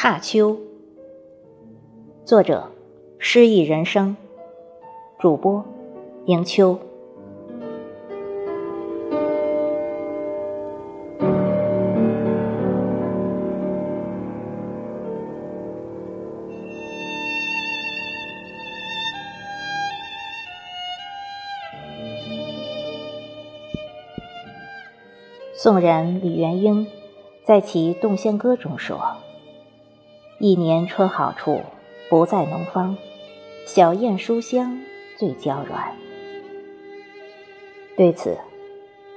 踏秋，作者：诗意人生，主播：迎秋。宋人李元英在其《洞仙歌》中说：“一年春好处，不在农方，小燕书香最娇软。”对此，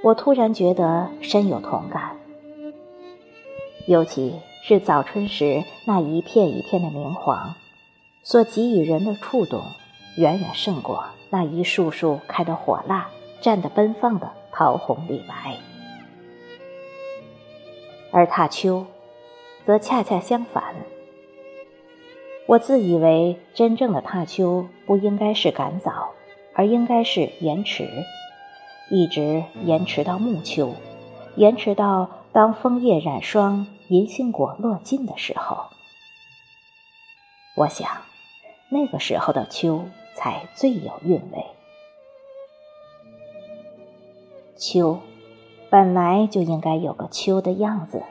我突然觉得深有同感。尤其是早春时那一片一片的明黄，所给予人的触动，远远胜过那一束束开得火辣、绽得奔放的桃红李白。而踏秋，则恰恰相反。我自以为真正的踏秋不应该是赶早，而应该是延迟，一直延迟到暮秋，延迟到当枫叶染霜、银杏果落尽的时候。我想，那个时候的秋才最有韵味。秋。本来就应该有个秋的样子，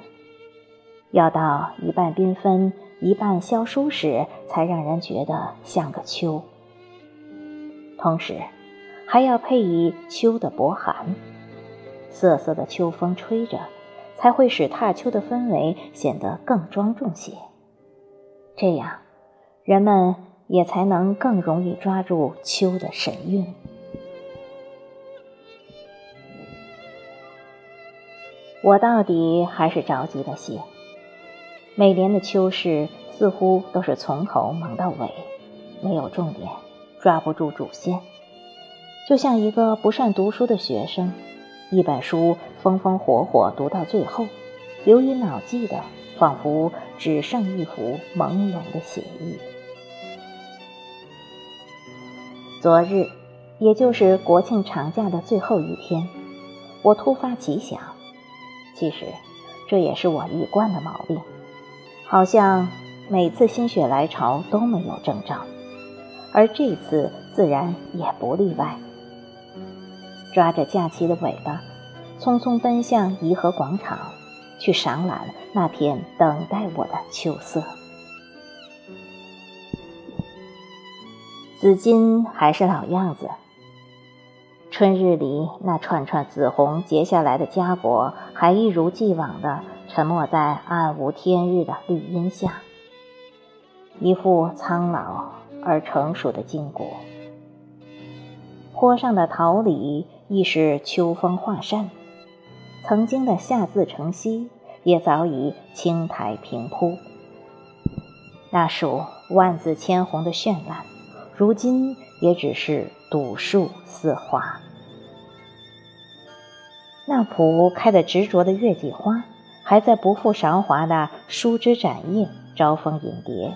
要到一半缤纷、一半萧疏时，才让人觉得像个秋。同时，还要配以秋的薄寒，瑟瑟的秋风吹着，才会使踏秋的氛围显得更庄重些。这样，人们也才能更容易抓住秋的神韵。我到底还是着急了些。每年的秋事似乎都是从头忙到尾，没有重点，抓不住主线，就像一个不善读书的学生，一本书风风火火读到最后，流于脑际的，仿佛只剩一幅朦胧的写意。昨日，也就是国庆长假的最后一天，我突发奇想。其实，这也是我一贯的毛病，好像每次心血来潮都没有征兆，而这次自然也不例外。抓着假期的尾巴，匆匆奔向颐和广场，去赏览那片等待我的秋色。紫金还是老样子。春日里，那串串紫红结下来的家果，还一如既往的沉没在暗无天日的绿荫下，一副苍老而成熟的筋骨。坡上的桃李亦是秋风画扇，曾经的夏自成蹊也早已青苔平铺。那束万紫千红的绚烂，如今也只是睹树似花。那圃开得执着的月季花，还在不负韶华的疏枝展叶，招蜂引蝶。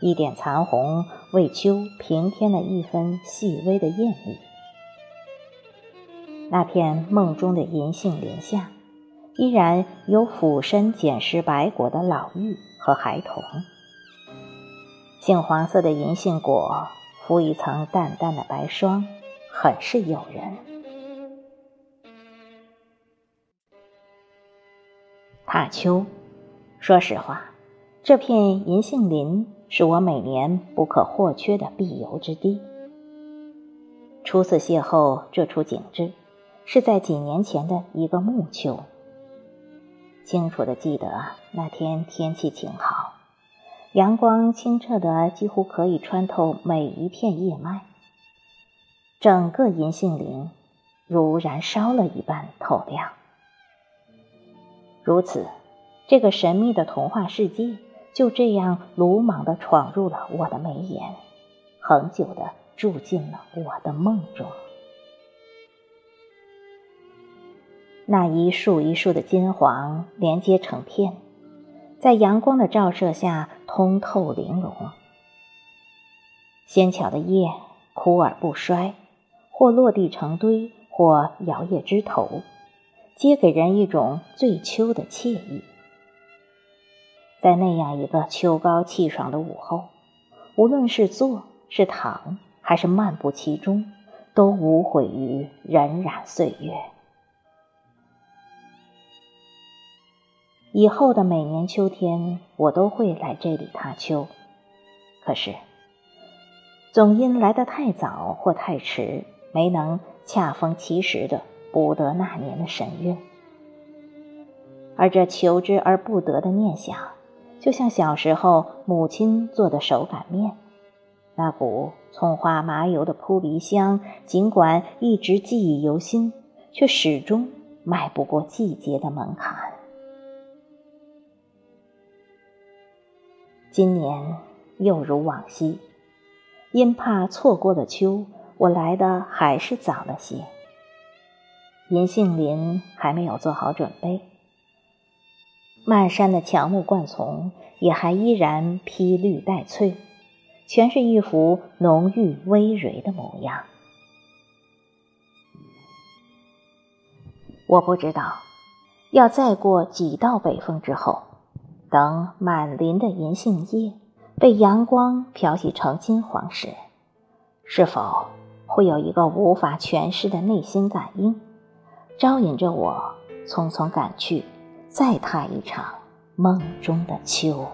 一点残红，为秋平添了一分细微的艳丽。那片梦中的银杏林下，依然有俯身捡拾白果的老妪和孩童。杏黄色的银杏果，敷一层淡淡的白霜，很是诱人。踏秋，说实话，这片银杏林是我每年不可或缺的必游之地。初次邂逅这处景致，是在几年前的一个暮秋。清楚的记得那天天气晴好，阳光清澈的几乎可以穿透每一片叶脉，整个银杏林如燃烧了一般透亮。如此，这个神秘的童话世界就这样鲁莽地闯入了我的眉眼，恒久地住进了我的梦中。那一束一束的金黄连接成片，在阳光的照射下通透玲珑。纤巧的叶枯而不衰，或落地成堆，或摇曳枝头。皆给人一种醉秋的惬意。在那样一个秋高气爽的午后，无论是坐是躺，还是漫步其中，都无悔于荏苒岁月。以后的每年秋天，我都会来这里踏秋。可是，总因来得太早或太迟，没能恰逢其时的补得那年的神韵。而这求之而不得的念想，就像小时候母亲做的手擀面，那股葱花麻油的扑鼻香，尽管一直记忆犹新，却始终迈不过季节的门槛。今年又如往昔，因怕错过了秋，我来的还是早了些。银杏林还没有做好准备，漫山的乔木灌丛也还依然披绿带翠，全是一幅浓郁葳蕤的模样。我不知道，要再过几道北风之后。等满林的银杏叶被阳光漂洗成金黄时，是否会有一个无法诠释的内心感应，招引着我匆匆赶去，再踏一场梦中的秋？